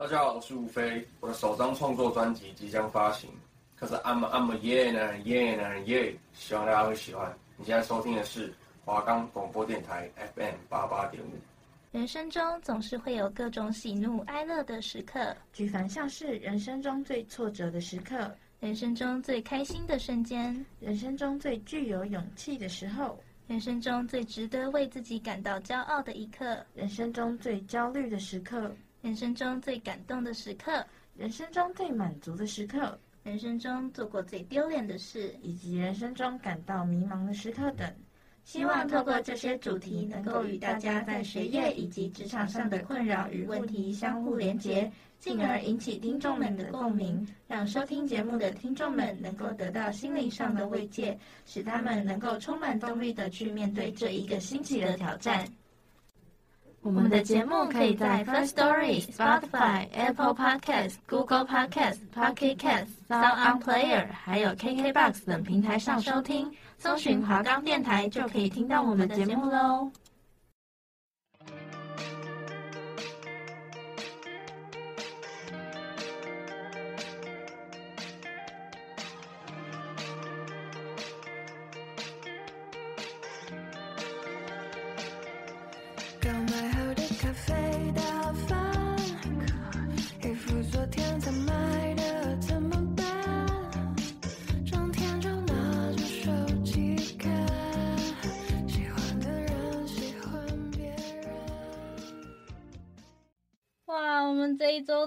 大家好，我是吴飞，我的首张创作专辑即将发行，可是 I'm a, I'm a yeah 呢 yeah 呢 yeah，希望大家会喜欢。你现在收听的是华冈广播电台 FM 八八点五。人生中总是会有各种喜怒哀乐的时刻，举凡像是人生中最挫折的时刻，人生中最开心的瞬间，人生中最具有勇气的时候，人生中最值得为自己感到骄傲的一刻，人生中最焦虑的时刻。人生中最感动的时刻，人生中最满足的时刻，人生中做过最丢脸的事，以及人生中感到迷茫的时刻等。希望透过这些主题，能够与大家在学业以及职场上的困扰与问题相互连结，进而引起听众们的共鸣，让收听节目的听众们能够得到心灵上的慰藉，使他们能够充满动力的去面对这一个新奇的挑战。我们的节目可以在 First Story、Spotify、Apple Podcast、Google Podcast、Pocket Casts、Sound On Player，还有 KKBox 等平台上收听，搜寻华冈电台就可以听到我们的节目喽。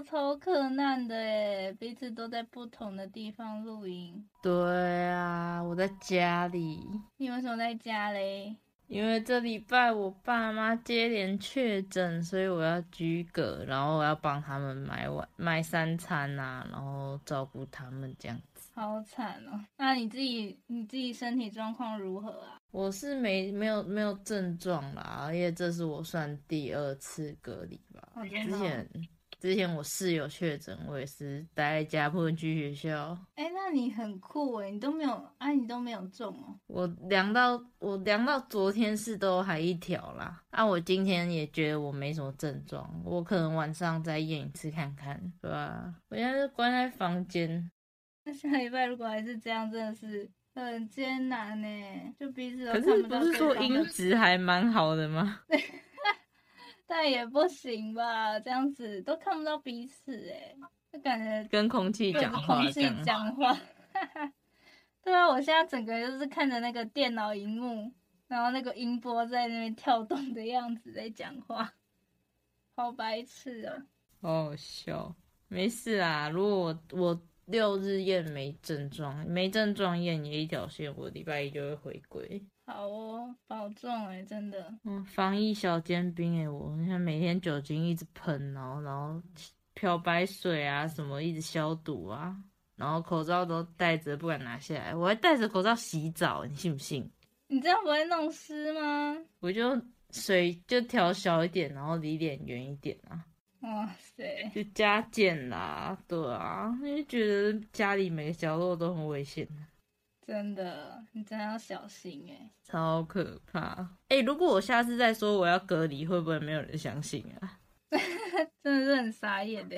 超可难的哎，彼此都在不同的地方露营。对啊，我在家里。你为什么在家嘞？因为这礼拜我爸妈接连确诊，所以我要居隔，然后我要帮他们买晚买三餐啊，然后照顾他们这样子。好惨哦！那你自己你自己身体状况如何啊？我是没没有没有症状啦，因为这是我算第二次隔离吧。之前。之前我室友确诊，我也是待在家不能去学校。哎、欸，那你很酷哎，你都没有，哎，你都没有中哦。我量到我量到昨天是都还一条啦，啊，我今天也觉得我没什么症状，我可能晚上再验一次看看，对吧？我现在是关在房间。那下礼拜如果还是这样，真的是很艰难呢，就彼此都看不到。可是不是说音质还蛮好的吗？但也不行吧，这样子都看不到彼此哎，就感觉跟空气讲话，空气讲话，对啊，我现在整个就是看着那个电脑荧幕，然后那个音波在那边跳动的样子在讲话，好白痴哦，好好笑，没事啊，如果我我六日验没症状，没症状验也一条线，我礼拜一就会回归。好哦，保重哎，真的。嗯，防疫小尖兵哎，我你看每天酒精一直喷，然后然后漂白水啊什么一直消毒啊，然后口罩都戴着不敢拿下来，我还戴着口罩洗澡，你信不信？你这样不会弄湿吗？我就水就调小一点，然后离脸远一点啊。哇塞，就加减啦，对啊，因为觉得家里每个角落都很危险。真的，你真的要小心哎，超可怕哎！如果我下次再说我要隔离，会不会没有人相信啊？真的是很傻眼的。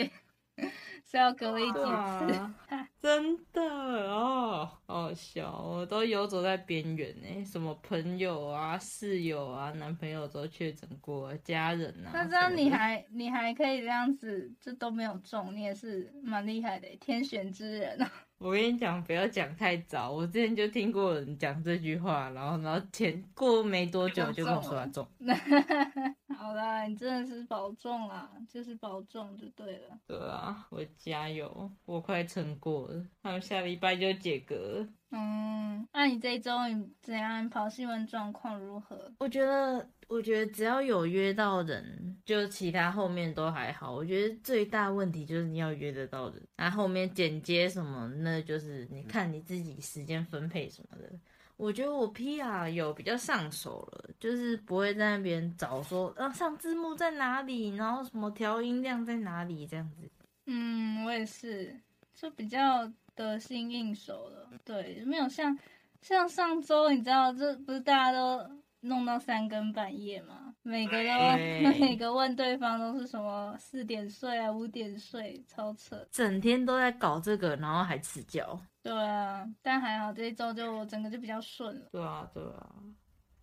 是要隔离几次？啊、真的哦，好好笑，我都游走在边缘哎。什么朋友啊、室友啊、男朋友都确诊过，家人啊。那这样你还你还可以这样子，这都没有中，你也是蛮厉害的，天选之人啊！我跟你讲，不要讲太早。我之前就听过人讲这句话，然后然后前过没多久就跟我说他中。好啦，你真的是保重啦，就是保重就对了。对啊，我加油，我快撑过了。他们下礼拜就解隔。嗯，那你这一周你怎样跑新闻状况如何？我觉得，我觉得只要有约到人，就其他后面都还好。我觉得最大问题就是你要约得到人，然后后面剪接什么，那就是你看你自己时间分配什么的。我觉得我 PR 有比较上手了，就是不会在那边找说，啊，上字幕在哪里，然后什么调音量在哪里这样子。嗯，我也是，就比较得心应手了。对，没有像像上周，你知道，这不是大家都弄到三更半夜嘛，每个都 每个问对方都是什么四点睡啊，五点睡，超扯。整天都在搞这个，然后还迟觉。对啊，但还好这一周就整个就比较顺了。对啊，对啊。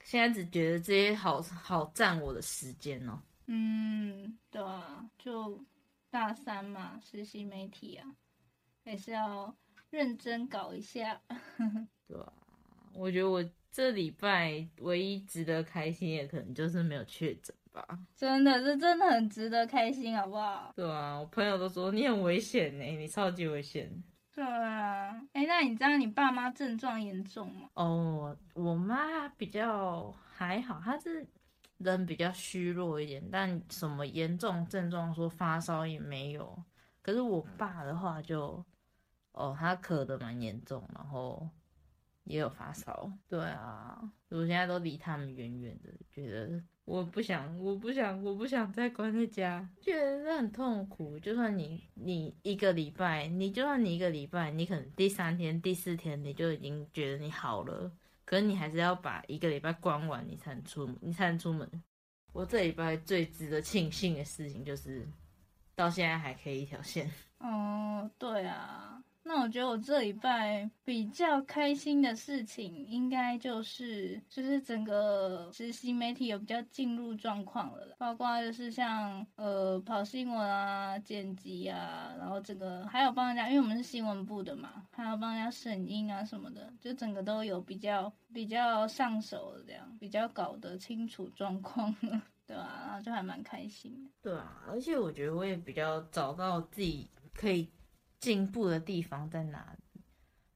现在只觉得这些好好占我的时间哦。嗯，对啊，就大三嘛，实习媒体啊，还是要认真搞一下。对啊，我觉得我这礼拜唯一值得开心的，可能就是没有确诊吧。真的，是真的很值得开心，好不好？对啊，我朋友都说你很危险呢，你超级危险。对啊，哎，那你知道你爸妈症状严重吗？哦，我妈比较还好，她是人比较虚弱一点，但什么严重症状说发烧也没有。可是我爸的话就，哦，他咳得蛮严重，然后也有发烧。对啊，我现在都离他们远远的，觉得。我不想，我不想，我不想再关在家，觉得很痛苦。就算你你一个礼拜，你就算你一个礼拜，你可能第三天、第四天你就已经觉得你好了，可是你还是要把一个礼拜关完，你才能出，你才能出门。我这礼拜最值得庆幸的事情就是，到现在还可以一条线。哦，对啊。那我觉得我这礼拜比较开心的事情，应该就是就是整个实习媒体有比较进入状况了，包括就是像呃跑新闻啊、剪辑啊，然后这个还有帮人家，因为我们是新闻部的嘛，还要帮人家审音啊什么的，就整个都有比较比较上手的这样，比较搞得清楚状况了，对啊，然后就还蛮开心的。对啊，而且我觉得我也比较找到自己可以。进步的地方在哪里？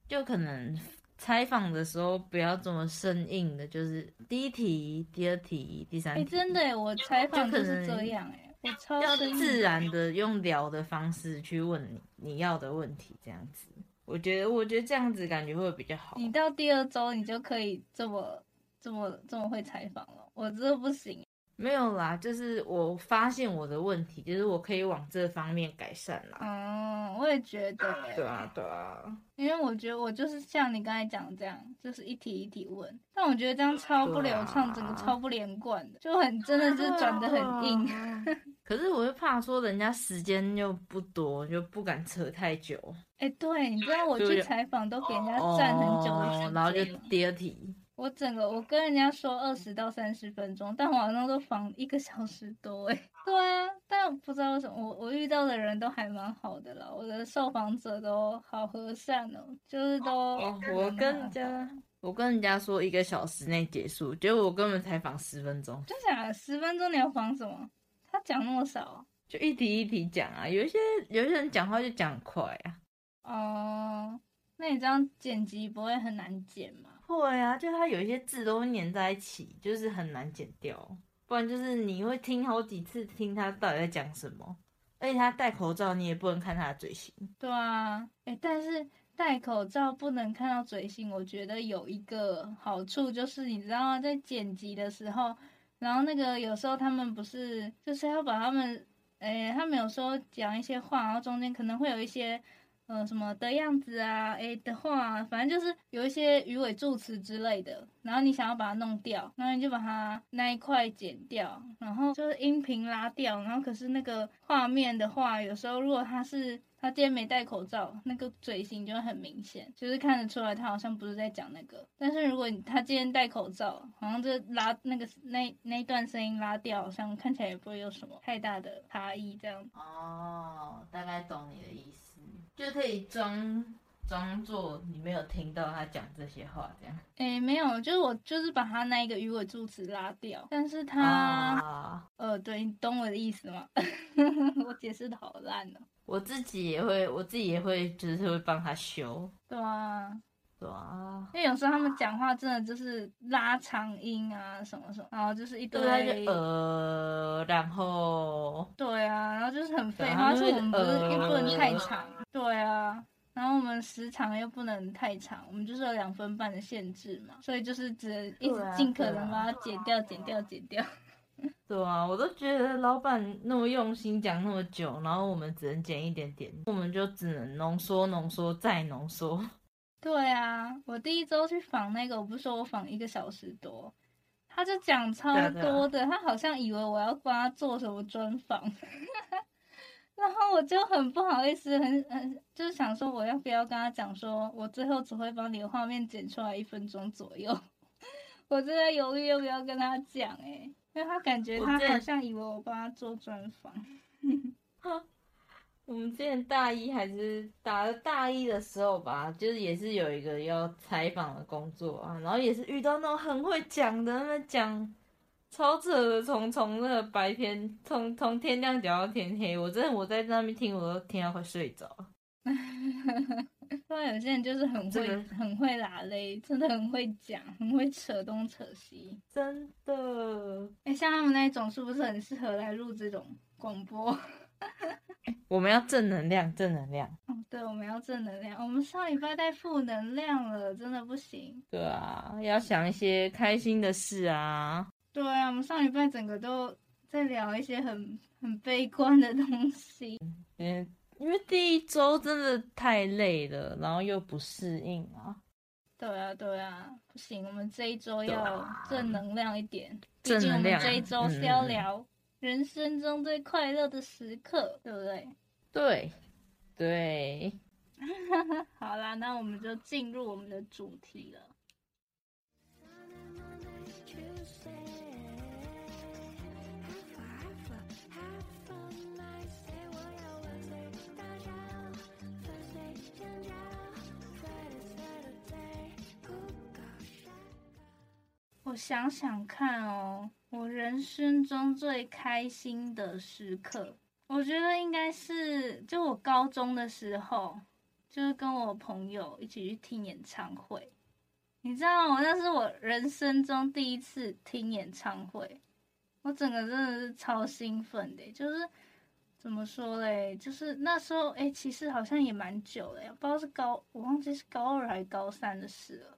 就可能采访的时候不要这么生硬的，就是第一题、第二题、第三题。哎、欸，真的，我采访就是这样哎，我超要自然的用聊的方式去问你你要的问题，这样子，我觉得我觉得这样子感觉会比较好。你到第二周你就可以这么这么这么会采访了，我真的不行。没有啦，就是我发现我的问题，就是我可以往这方面改善啦。嗯，我也觉得。对啊，对啊。因为我觉得我就是像你刚才讲的这样，就是一题一题问，但我觉得这样超不流畅，整个超不连贯的，就很真的是转得很硬。可是我又怕说人家时间又不多，就不敢扯太久。哎，对，你知道我去采访都给人家站很久然后就第二题。我整个我跟人家说二十到三十分钟，但我好像都访一个小时多哎。对啊，但不知道为什么我我遇到的人都还蛮好的啦，我的受访者都好和善哦，就是都。哦，我跟人家我跟人家说一个小时内结束，结果我根本才访十分钟。就想十分钟你要访什么？他讲那么少，就一题一题讲啊。有一些有一些人讲话就讲快啊。哦，那你这样剪辑不会很难剪吗？会啊，就它有一些字都会粘在一起，就是很难剪掉。不然就是你会听好几次，听他到底在讲什么。而且他戴口罩，你也不能看他的嘴型。对啊，哎，但是戴口罩不能看到嘴型，我觉得有一个好处就是，你知道吗？在剪辑的时候，然后那个有时候他们不是就是要把他们，哎，他们有时候讲一些话，然后中间可能会有一些。呃，什么的样子啊？哎的话，反正就是有一些语尾助词之类的，然后你想要把它弄掉，然后你就把它那一块剪掉，然后就是音频拉掉，然后可是那个画面的话，有时候如果他是他今天没戴口罩，那个嘴型就会很明显，就是看得出来他好像不是在讲那个。但是如果他今天戴口罩，好像就拉那个那那一段声音拉掉，好像看起来也不会有什么太大的差异这样。哦，大概懂你的意思。就可以装装作你没有听到他讲这些话，这样。哎、欸，没有，就是我就是把他那一个鱼尾助词拉掉，但是他，啊、呃，对，你懂我的意思吗？我解释的好烂哦。我自己也会，我自己也会，就是会帮他修。对啊，对啊，因为有时候他们讲话真的就是拉长音啊，什么什么，然后就是一堆呃，然后对啊，然后就是很废话，所以我们不是又不能太长。对啊，然后我们时长又不能太长，我们就是有两分半的限制嘛，所以就是只能一直尽可能把它剪掉、剪掉、剪掉。对啊，我都觉得老板那么用心讲那么久，然后我们只能剪一点点，我们就只能浓缩、浓缩再浓缩。对啊，我第一周去访那个，我不是说我访一个小时多。他就讲超多的，他好像以为我要帮他做什么专访，然后我就很不好意思，很很就是想说我要不要跟他讲说，我最后只会帮你的画面剪出来一分钟左右，我正在犹豫要不要跟他讲哎、欸，因为他感觉他好像以为我帮他做专访。我们之前大一还是打了大一的时候吧，就是也是有一个要采访的工作啊，然后也是遇到那种很会讲的，那讲超扯的，从从那个白天从从天亮讲到天黑，我真的我在那边听，我都听到快睡着。对，有些人就是很会、这个、很会拉嘞，真的很会讲，很会扯东扯西，真的。哎，像他们那一种是不是很适合来录这种广播？我们要正能量，正能量。嗯，对，我们要正能量。我们上礼拜太负能量了，真的不行。对啊，要想一些开心的事啊。对啊，我们上礼拜整个都在聊一些很很悲观的东西。嗯，因为第一周真的太累了，然后又不适应啊。对啊，对啊，不行，我们这一周要正能量一点。正能量。毕竟我们这一周是要聊。人生中最快乐的时刻，对不对？对，对。好啦，那我们就进入我们的主题了。我想想看哦。我人生中最开心的时刻，我觉得应该是就我高中的时候，就是跟我朋友一起去听演唱会。你知道吗？那是我人生中第一次听演唱会，我整个真的是超兴奋的。就是怎么说嘞？就是那时候，哎，其实好像也蛮久了，不知道是高，我忘记是高二还是高三的事了。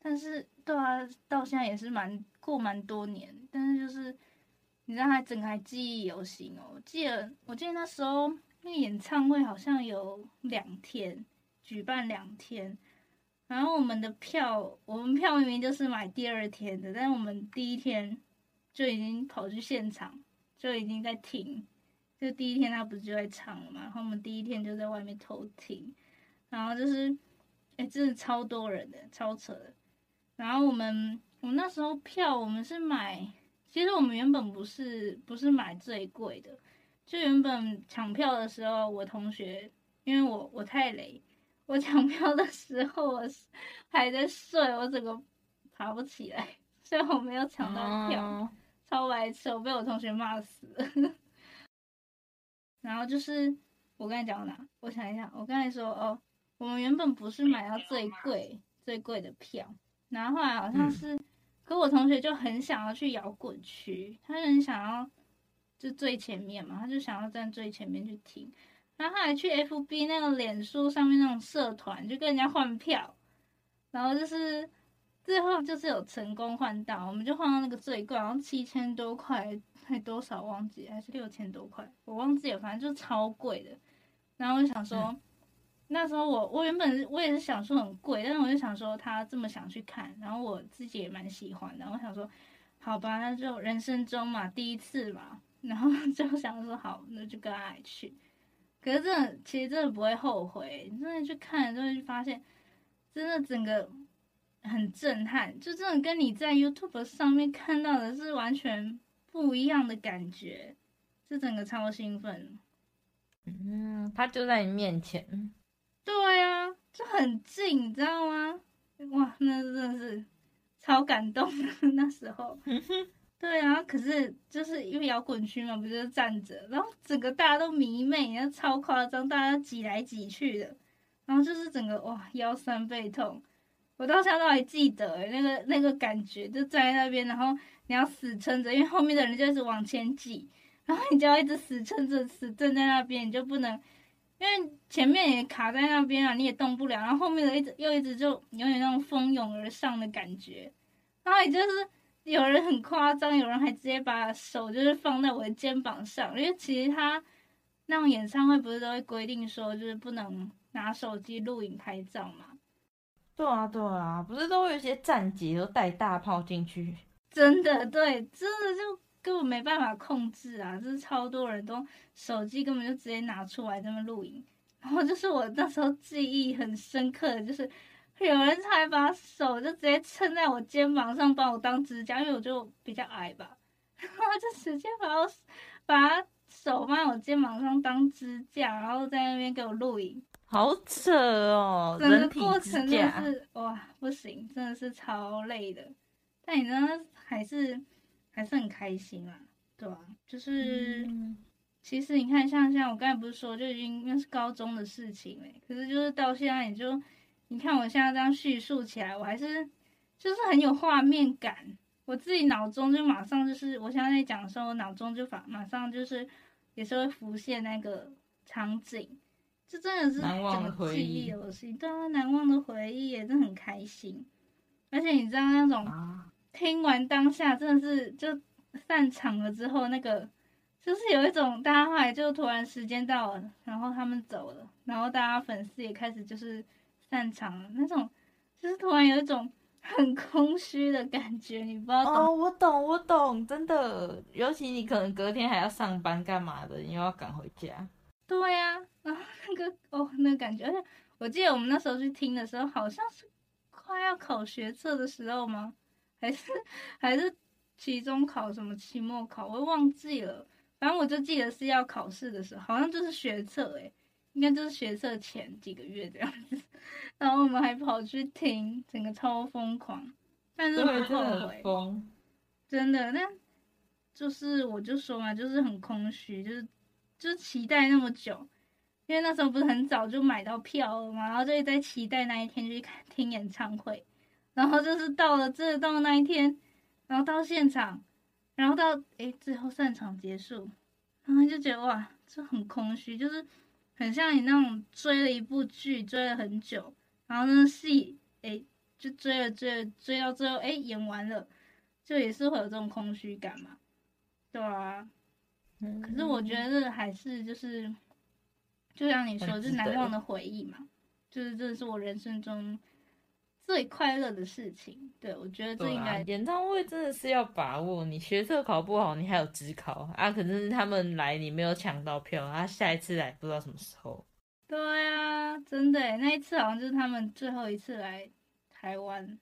但是，对啊，到现在也是蛮过蛮多年，但是就是，你知道还整个还记忆犹新哦。记得，我记得那时候那个演唱会好像有两天，举办两天，然后我们的票，我们票明明就是买第二天的，但是我们第一天就已经跑去现场，就已经在听，就第一天他不是就在唱了嘛，然后我们第一天就在外面偷听，然后就是，哎，真的超多人的，超扯的。然后我们，我们那时候票我们是买，其实我们原本不是不是买最贵的，就原本抢票的时候，我同学因为我我太累，我抢票的时候我还在睡，我整个爬不起来，所以我没有抢到票，哦、超白痴，我被我同学骂死了。然后就是我刚才讲到哪？我想一下，我刚才说哦，我们原本不是买到最贵最贵的票。然后后来好像是，可我同学就很想要去摇滚区，他很想要就最前面嘛，他就想要站最前面去听。然后后来去 FB 那个脸书上面那种社团，就跟人家换票，然后就是最后就是有成功换到，我们就换到那个最贵，然后七千多块还多少忘记，还是六千多块，我忘记了，反正就是超贵的。然后我就想说。那时候我我原本我也是想说很贵，但是我就想说他这么想去看，然后我自己也蛮喜欢的，我想说好吧，那就人生中嘛第一次嘛，然后就想说好，那就跟他去。可是真的其实真的不会后悔，你真的去看，就会发现真的整个很震撼，就真的跟你在 YouTube 上面看到的是完全不一样的感觉，就整个超兴奋。嗯，他就在你面前。对、啊，就很近，你知道吗？哇，那真的是超感动那时候。对啊，可是就是因为摇滚区嘛，不就是站着，然后整个大家都迷妹，然后超夸张，大家挤来挤去的，然后就是整个哇腰酸背痛。我到现在都还记得那个那个感觉，就站在那边，然后你要死撑着，因为后面的人就一直往前挤，然后你就要一直死撑着，死站在那边，你就不能。因为前面也卡在那边啊，你也动不了，然后后面的一直又一直就有点那种蜂拥而上的感觉，然后也就是有人很夸张，有人还直接把手就是放在我的肩膀上，因为其实他那种演唱会不是都会规定说就是不能拿手机录影拍照嘛？对啊对啊，不是都会有些站姐都带大炮进去？真的对，真的就根本没办法控制啊！就是超多人都手机根本就直接拿出来这么录影，然后就是我那时候记忆很深刻的就是，有人才把手就直接撑在我肩膀上帮我当支架，因为我就比较矮吧，然后就直接把我把手放在我肩膀上当支架，然后在那边给我录影，好扯哦！整个过程真的是哇，不行，真的是超累的。但你真的，还是还是很开心啊，对吧？就是、嗯、其实你看，像像我刚才不是说，就已经那是高中的事情嘞。可是就是到现在，你就你看我现在这样叙述起来，我还是就是很有画面感。我自己脑中就马上就是，我现在在讲的时候，我脑中就马马上就是也是会浮现那个场景，这真的是难忘的回忆，游戏对啊，难忘的回忆，也真的很开心。而且你知道那种。啊听完当下真的是就散场了之后，那个就是有一种大家后来就突然时间到了，然后他们走了，然后大家粉丝也开始就是散场了，那种就是突然有一种很空虚的感觉，你不知道懂？哦，我懂，我懂，真的，尤其你可能隔天还要上班干嘛的，你又要赶回家。对呀、啊，然后那个哦，那个感觉，而且我记得我们那时候去听的时候，好像是快要考学测的时候吗？还是还是期中考什么期末考，我忘记了。反正我就记得是要考试的时候，好像就是学测诶，应该就是学测前几个月这样子。然后我们还跑去听，整个超疯狂，但是很后悔，真的。那就是我就说嘛，就是很空虚，就是就期待那么久，因为那时候不是很早就买到票了嘛，然后就在期待那一天去看听演唱会。然后就是到了这到那一天，然后到现场，然后到诶最后散场结束，然后就觉得哇，这很空虚，就是很像你那种追了一部剧追了很久，然后那戏诶就追了追了追到最后诶演完了，就也是会有这种空虚感嘛，对啊。可是我觉得这还是就是，就像你说，是难忘的回忆嘛，就是这是我人生中。最快乐的事情，对，我觉得这应该、啊、演唱会真的是要把握。你学测考不好，你还有职考啊，可是他们来你没有抢到票，他下一次来不知道什么时候。对啊，真的，那一次好像就是他们最后一次来台湾。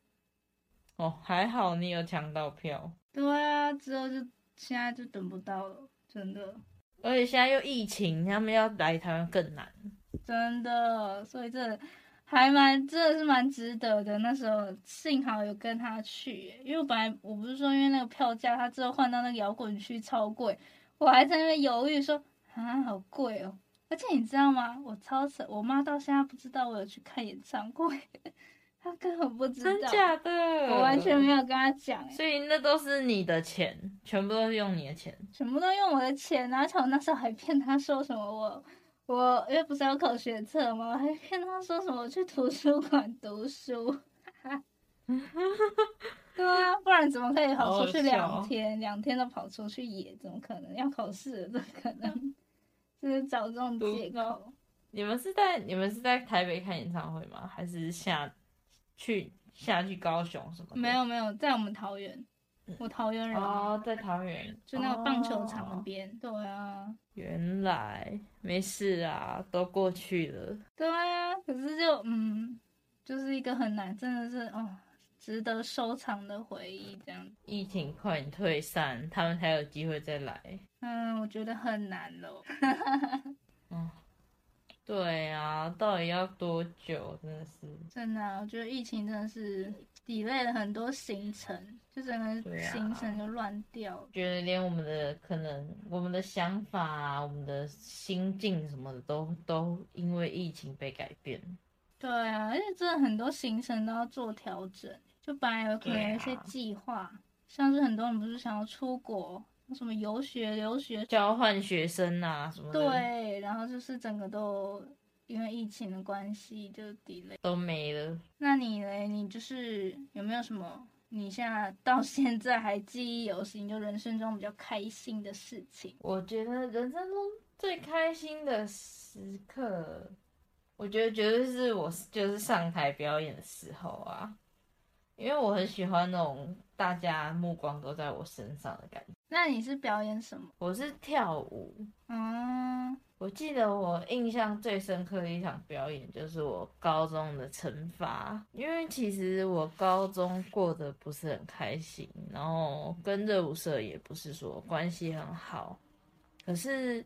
哦，还好你有抢到票。对啊，之后就现在就等不到了，真的。而且现在又疫情，他们要来台湾更难。真的，所以这。还蛮真的是蛮值得的，那时候幸好有跟他去，因为我本来我不是说因为那个票价，他之后换到那个摇滚区超贵，我还在那边犹豫说啊好贵哦，而且你知道吗？我超扯，我妈到现在不知道我有去看演唱会，她根本不知道，真假的，我完全没有跟她讲，所以那都是你的钱，全部都是用你的钱，全部都用我的钱，而且我那时候还骗她说什么我。我因为不是要考学测吗？我还骗他说什么去图书馆读书，对啊，不然怎么可以跑出去两天？两天都跑出去野，怎么可能？要考试了，怎么可能？就是找这种借口。你们是在你们是在台北看演唱会吗？还是下去下去高雄什么？没有没有，在我们桃园。我桃园人哦，在桃园，就那个棒球场那边。哦、对啊，原来没事啊，都过去了。对啊，可是就嗯，就是一个很难，真的是哦，值得收藏的回忆这样。疫情快点退散，他们才有机会再来。嗯，我觉得很难喽。嗯，对啊，到底要多久？真的是。真的、啊，我觉得疫情真的是。delay 了很多行程，就整个行程就乱掉。啊、觉得连我们的可能，我们的想法啊，我们的心境什么的，都都因为疫情被改变。对啊，而且真的很多行程都要做调整。就本来有可能有一些计划，啊、像是很多人不是想要出国，什么游学、留学、交换学生啊什么的。对，然后就是整个都。因为疫情的关系，就 delay 都没了。那你呢？你就是有没有什么？你现在到现在还记忆犹新，就人生中比较开心的事情？我觉得人生中最开心的时刻，我觉得绝对是我就是上台表演的时候啊。因为我很喜欢那种大家目光都在我身上的感觉。那你是表演什么？我是跳舞。嗯，我记得我印象最深刻的一场表演就是我高中的惩罚，因为其实我高中过得不是很开心，然后跟热舞社也不是说关系很好，可是。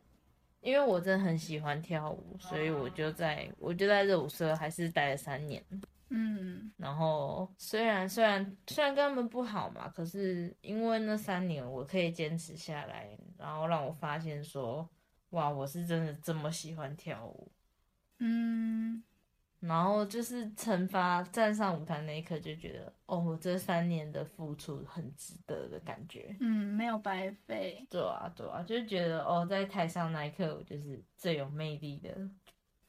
因为我真的很喜欢跳舞，所以我就在我就在热舞社还是待了三年。嗯，然后虽然虽然虽然跟他们不好嘛，可是因为那三年我可以坚持下来，然后让我发现说，哇，我是真的这么喜欢跳舞。嗯。然后就是惩罚站上舞台那一刻，就觉得哦，我这三年的付出很值得的感觉。嗯，没有白费。对啊，对啊，就觉得哦，在台上那一刻，我就是最有魅力的。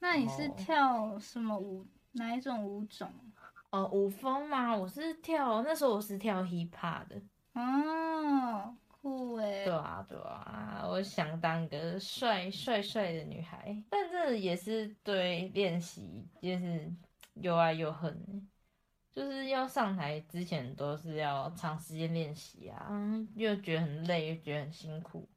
那你是跳什么舞？哦、哪一种舞种？哦，舞风嘛，我是跳那时候我是跳 hip hop 的。哦。酷哎，对啊对啊，我想当个帅帅帅的女孩，但这也是对练习，就是又爱又恨，就是要上台之前都是要长时间练习啊，又觉得很累，又觉得很辛苦。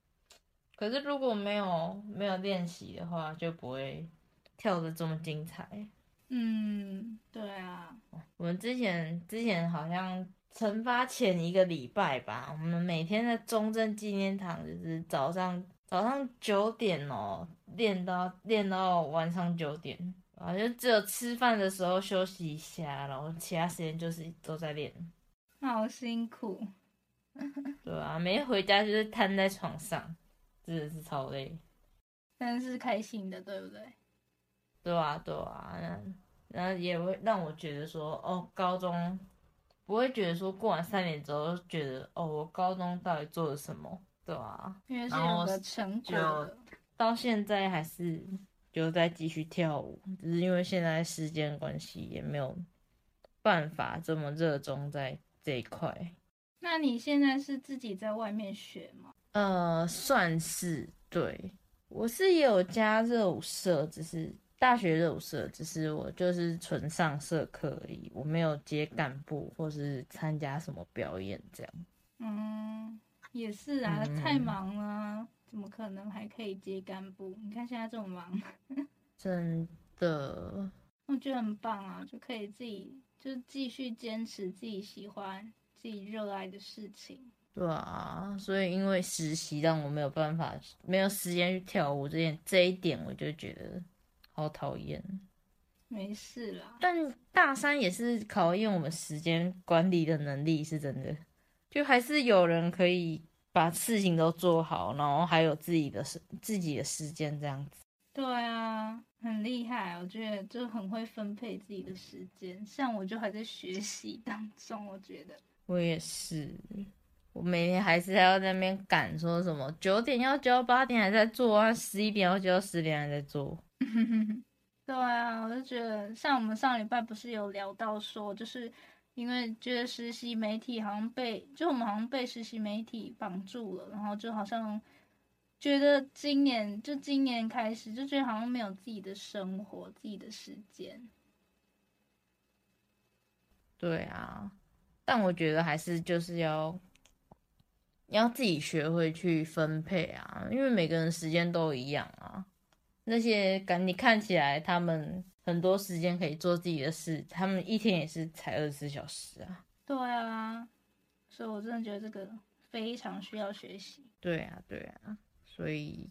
可是如果没有没有练习的话，就不会跳的这么精彩。嗯，对啊，我们之前之前好像。惩罚前一个礼拜吧，我们每天在中正纪念堂，就是早上早上九点哦，练到练到晚上九点，啊，就只有吃饭的时候休息一下，然后其他时间就是都在练。好辛苦，对啊，每天回家就是瘫在床上，真的是超累。但是开心的，对不对？对啊，对啊，然后也会让我觉得说，哦，高中。不会觉得说过完三年之后觉得哦，我高中到底做了什么，对、啊？因为是有个成果，到现在还是就在继续跳舞，只是因为现在时间关系也没有办法这么热衷在这一块。那你现在是自己在外面学吗？呃，算是对，我是也有加热舞社，只是。大学热舞社只是我就是纯上社课而已，我没有接干部或是参加什么表演这样。嗯，也是啊，嗯、太忙了，怎么可能还可以接干部？你看现在这么忙，真的，我觉得很棒啊，就可以自己就继续坚持自己喜欢、自己热爱的事情。对啊，所以因为实习让我没有办法，没有时间去跳舞这件这一点，我就觉得。好讨厌，没事啦。但大三也是考验我们时间管理的能力，是真的。就还是有人可以把事情都做好，然后还有自己的时自己的时间这样子。对啊，很厉害，我觉得就很会分配自己的时间。像我就还在学习当中，我觉得。我也是，我每天还是要在那边赶，说什么九点要交，八点还在做啊，十一点要交，十点还在做。对啊，我就觉得像我们上礼拜不是有聊到说，就是因为觉得实习媒体好像被，就我们好像被实习媒体绑住了，然后就好像觉得今年就今年开始就觉得好像没有自己的生活、自己的时间。对啊，但我觉得还是就是要要自己学会去分配啊，因为每个人时间都一样啊。那些感你看起来他们很多时间可以做自己的事，他们一天也是才二十四小时啊。对啊，所以我真的觉得这个非常需要学习。对啊，对啊，所以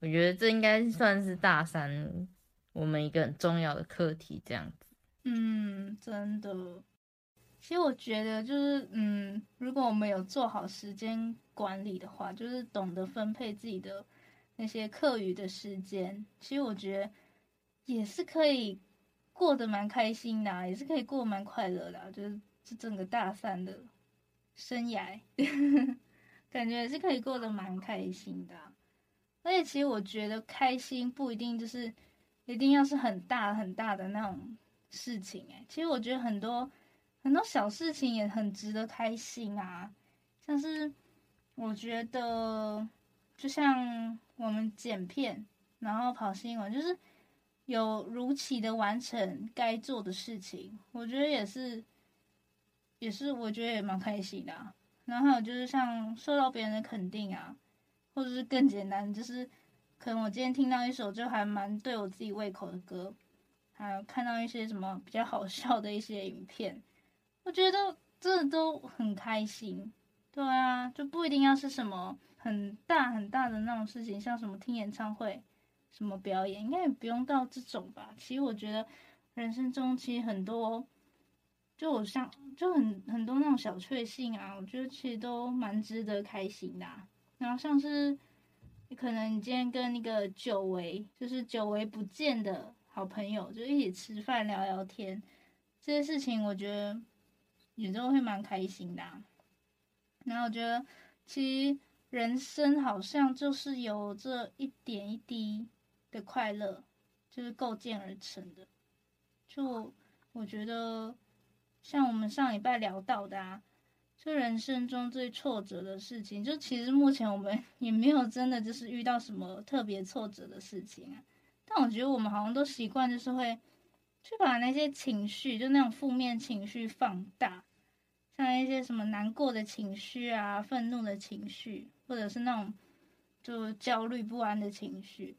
我觉得这应该算是大三我们一个很重要的课题，这样子。嗯，真的。其实我觉得就是，嗯，如果我们有做好时间管理的话，就是懂得分配自己的。那些课余的时间，其实我觉得也是可以过得蛮开心的啊，也是可以过得蛮快乐的啊，就是这整个大三的生涯，感觉也是可以过得蛮开心的。而且其实我觉得开心不一定就是一定要是很大很大的那种事情欸，其实我觉得很多很多小事情也很值得开心啊，像是我觉得就像。我们剪片，然后跑新闻，就是有如期的完成该做的事情。我觉得也是，也是我觉得也蛮开心的啊。然后还有就是像受到别人的肯定啊，或者是更简单，就是可能我今天听到一首就还蛮对我自己胃口的歌，还有看到一些什么比较好笑的一些影片，我觉得真的都很开心。对啊，就不一定要是什么很大很大的那种事情，像什么听演唱会、什么表演，应该也不用到这种吧。其实我觉得人生中其实很多，就我像就很很多那种小确幸啊，我觉得其实都蛮值得开心的。然后像是可能你今天跟那个久违，就是久违不见的好朋友，就一起吃饭聊聊天，这些事情我觉得也都会蛮开心的啊。然后我觉得，其实人生好像就是由这一点一滴的快乐，就是构建而成的。就我觉得，像我们上礼拜聊到的啊，就人生中最挫折的事情，就其实目前我们 也没有真的就是遇到什么特别挫折的事情啊。但我觉得我们好像都习惯就是会去把那些情绪，就那种负面情绪放大。像一些什么难过的情绪啊、愤怒的情绪，或者是那种就焦虑不安的情绪，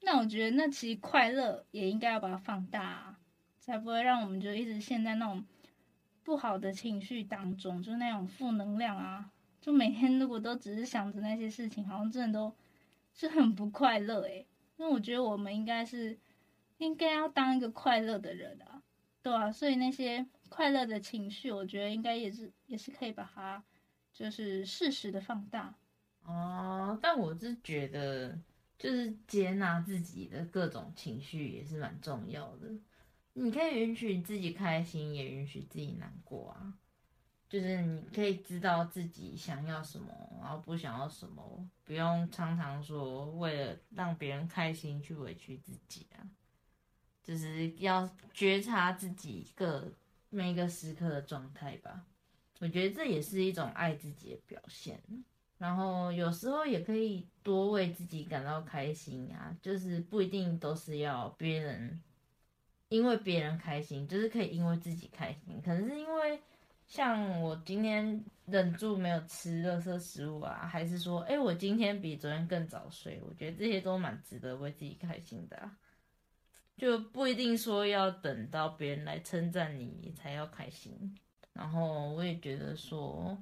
那我觉得那其实快乐也应该要把它放大啊，才不会让我们就一直陷在那种不好的情绪当中，就那种负能量啊，就每天如果都只是想着那些事情，好像真的都是很不快乐诶。那我觉得我们应该是应该要当一个快乐的人啊，对啊，所以那些。快乐的情绪，我觉得应该也是也是可以把它，就是适时的放大。哦，但我是觉得，就是接纳自己的各种情绪也是蛮重要的。你可以允许自己开心，也允许自己难过啊。就是你可以知道自己想要什么，然后不想要什么，不用常常说为了让别人开心去委屈自己啊。就是要觉察自己各。每一个时刻的状态吧，我觉得这也是一种爱自己的表现。然后有时候也可以多为自己感到开心啊，就是不一定都是要别人，因为别人开心，就是可以因为自己开心。可能是因为像我今天忍住没有吃垃圾食物啊，还是说，哎，我今天比昨天更早睡，我觉得这些都蛮值得为自己开心的。就不一定说要等到别人来称赞你才要开心，然后我也觉得说，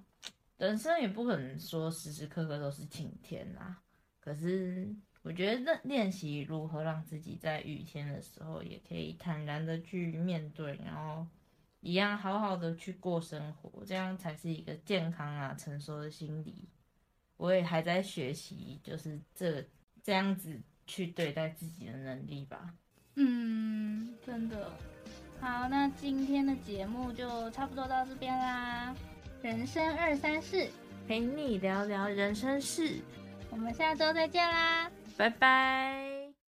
人生也不可能说时时刻刻都是晴天啊。可是我觉得练习如何让自己在雨天的时候也可以坦然的去面对，然后一样好好的去过生活，这样才是一个健康啊成熟的心理。我也还在学习，就是这这样子去对待自己的能力吧。嗯，真的。好，那今天的节目就差不多到这边啦。人生二三事，陪你聊聊人生事。我们下周再见啦，拜拜。